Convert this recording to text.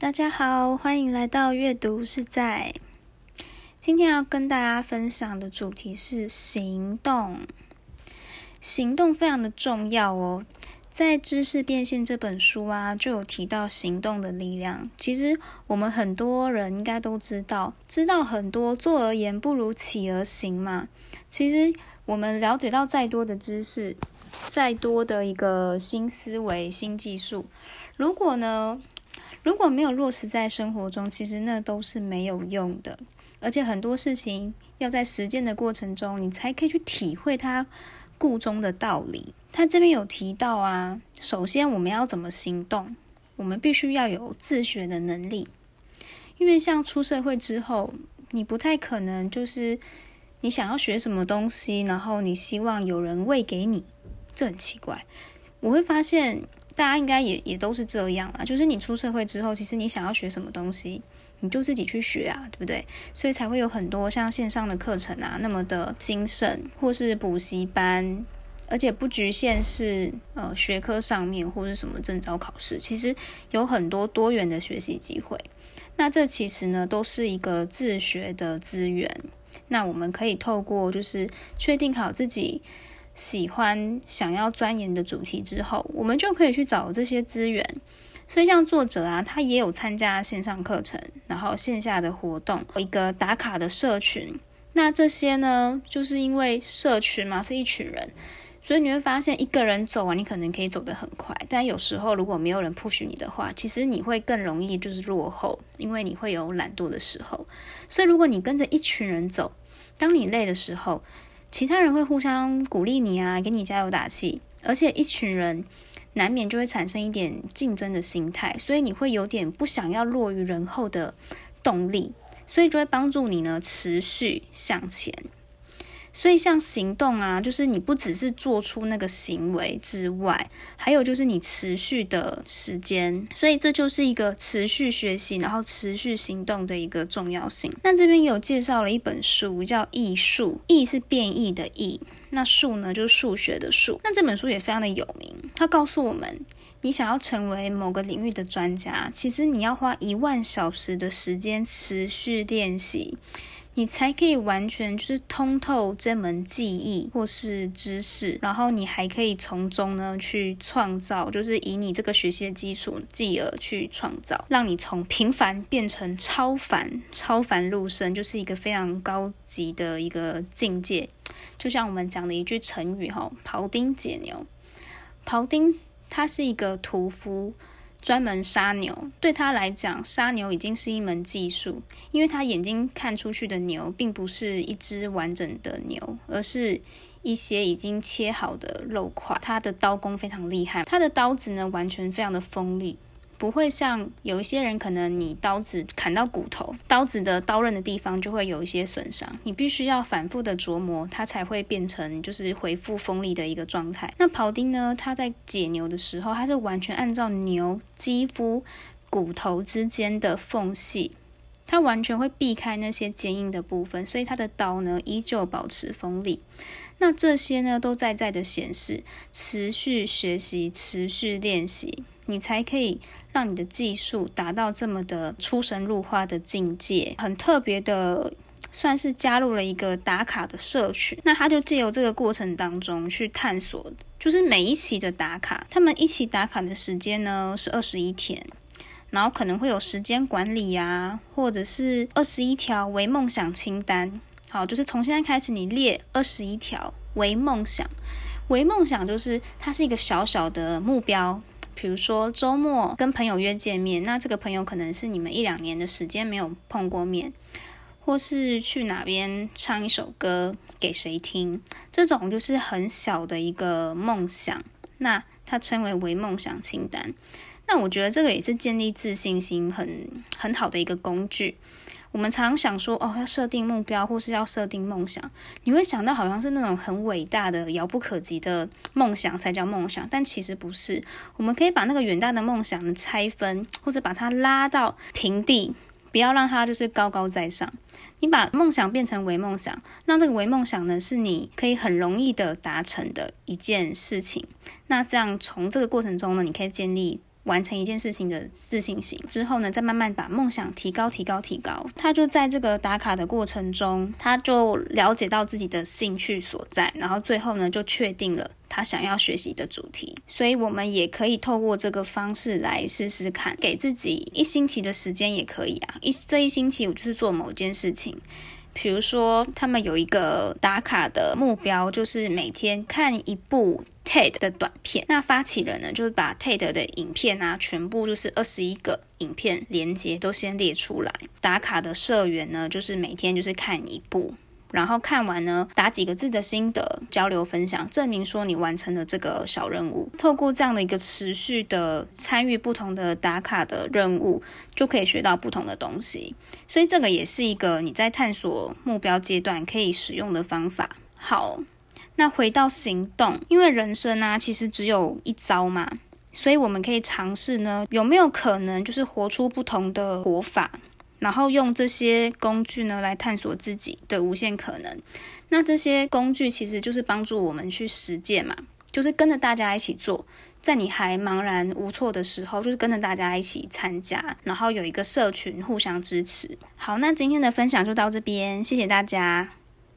大家好，欢迎来到阅读是在。今天要跟大家分享的主题是行动。行动非常的重要哦，在《知识变现》这本书啊，就有提到行动的力量。其实我们很多人应该都知道，知道很多，做而言不如起而行嘛。其实我们了解到再多的知识，再多的一个新思维、新技术，如果呢？如果没有落实在生活中，其实那都是没有用的。而且很多事情要在实践的过程中，你才可以去体会它故中的道理。他这边有提到啊，首先我们要怎么行动？我们必须要有自学的能力。因为像出社会之后，你不太可能就是你想要学什么东西，然后你希望有人喂给你，这很奇怪。我会发现。大家应该也也都是这样啊，就是你出社会之后，其实你想要学什么东西，你就自己去学啊，对不对？所以才会有很多像线上的课程啊，那么的兴盛，或是补习班，而且不局限是呃学科上面或是什么证照考试，其实有很多多元的学习机会。那这其实呢，都是一个自学的资源。那我们可以透过就是确定好自己。喜欢想要钻研的主题之后，我们就可以去找这些资源。所以像作者啊，他也有参加线上课程，然后线下的活动，一个打卡的社群。那这些呢，就是因为社群嘛，是一群人，所以你会发现一个人走完，你可能可以走得很快。但有时候如果没有人 push 你的话，其实你会更容易就是落后，因为你会有懒惰的时候。所以如果你跟着一群人走，当你累的时候，其他人会互相鼓励你啊，给你加油打气，而且一群人难免就会产生一点竞争的心态，所以你会有点不想要落于人后的动力，所以就会帮助你呢持续向前。所以，像行动啊，就是你不只是做出那个行为之外，还有就是你持续的时间。所以，这就是一个持续学习，然后持续行动的一个重要性。那这边有介绍了一本书，叫《艺术》，艺是变异的艺，那数呢就是数学的数。那这本书也非常的有名，它告诉我们，你想要成为某个领域的专家，其实你要花一万小时的时间持续练习。你才可以完全就是通透这门技艺或是知识，然后你还可以从中呢去创造，就是以你这个学习的基础，继而去创造，让你从平凡变成超凡，超凡入圣，就是一个非常高级的一个境界。就像我们讲的一句成语哈，庖丁解牛。庖丁他是一个屠夫。专门杀牛，对他来讲，杀牛已经是一门技术，因为他眼睛看出去的牛，并不是一只完整的牛，而是一些已经切好的肉块。他的刀工非常厉害，他的刀子呢，完全非常的锋利。不会像有一些人，可能你刀子砍到骨头，刀子的刀刃的地方就会有一些损伤。你必须要反复的琢磨，它才会变成就是恢复锋利的一个状态。那庖丁呢，他在解牛的时候，他是完全按照牛肌肤骨头之间的缝隙，他完全会避开那些坚硬的部分，所以他的刀呢依旧保持锋利。那这些呢，都在在的显示，持续学习，持续练习。你才可以让你的技术达到这么的出神入化的境界，很特别的，算是加入了一个打卡的社群。那他就借由这个过程当中去探索，就是每一期的打卡，他们一起打卡的时间呢是二十一天，然后可能会有时间管理呀，或者是二十一条为梦想清单。好，就是从现在开始，你列二十一条为梦想，为梦想就是它是一个小小的目标。比如说周末跟朋友约见面，那这个朋友可能是你们一两年的时间没有碰过面，或是去哪边唱一首歌给谁听，这种就是很小的一个梦想，那它称为为梦想清单。那我觉得这个也是建立自信心很很好的一个工具。我们常想说，哦，要设定目标，或是要设定梦想，你会想到好像是那种很伟大的、遥不可及的梦想才叫梦想，但其实不是。我们可以把那个远大的梦想呢拆分，或者把它拉到平地，不要让它就是高高在上。你把梦想变成为梦想，让这个为梦想呢是你可以很容易的达成的一件事情。那这样从这个过程中呢，你可以建立。完成一件事情的自信心。之后呢，再慢慢把梦想提高、提高、提高。他就在这个打卡的过程中，他就了解到自己的兴趣所在，然后最后呢，就确定了他想要学习的主题。所以，我们也可以透过这个方式来试试看，给自己一星期的时间也可以啊。一这一星期，我就是做某件事情。比如说，他们有一个打卡的目标，就是每天看一部 TED 的短片。那发起人呢，就是把 TED 的影片啊，全部就是二十一个影片连接都先列出来。打卡的社员呢，就是每天就是看一部。然后看完呢，打几个字的心得交流分享，证明说你完成了这个小任务。透过这样的一个持续的参与不同的打卡的任务，就可以学到不同的东西。所以这个也是一个你在探索目标阶段可以使用的方法。好，那回到行动，因为人生啊其实只有一遭嘛，所以我们可以尝试呢，有没有可能就是活出不同的活法？然后用这些工具呢来探索自己的无限可能。那这些工具其实就是帮助我们去实践嘛，就是跟着大家一起做，在你还茫然无措的时候，就是跟着大家一起参加，然后有一个社群互相支持。好，那今天的分享就到这边，谢谢大家。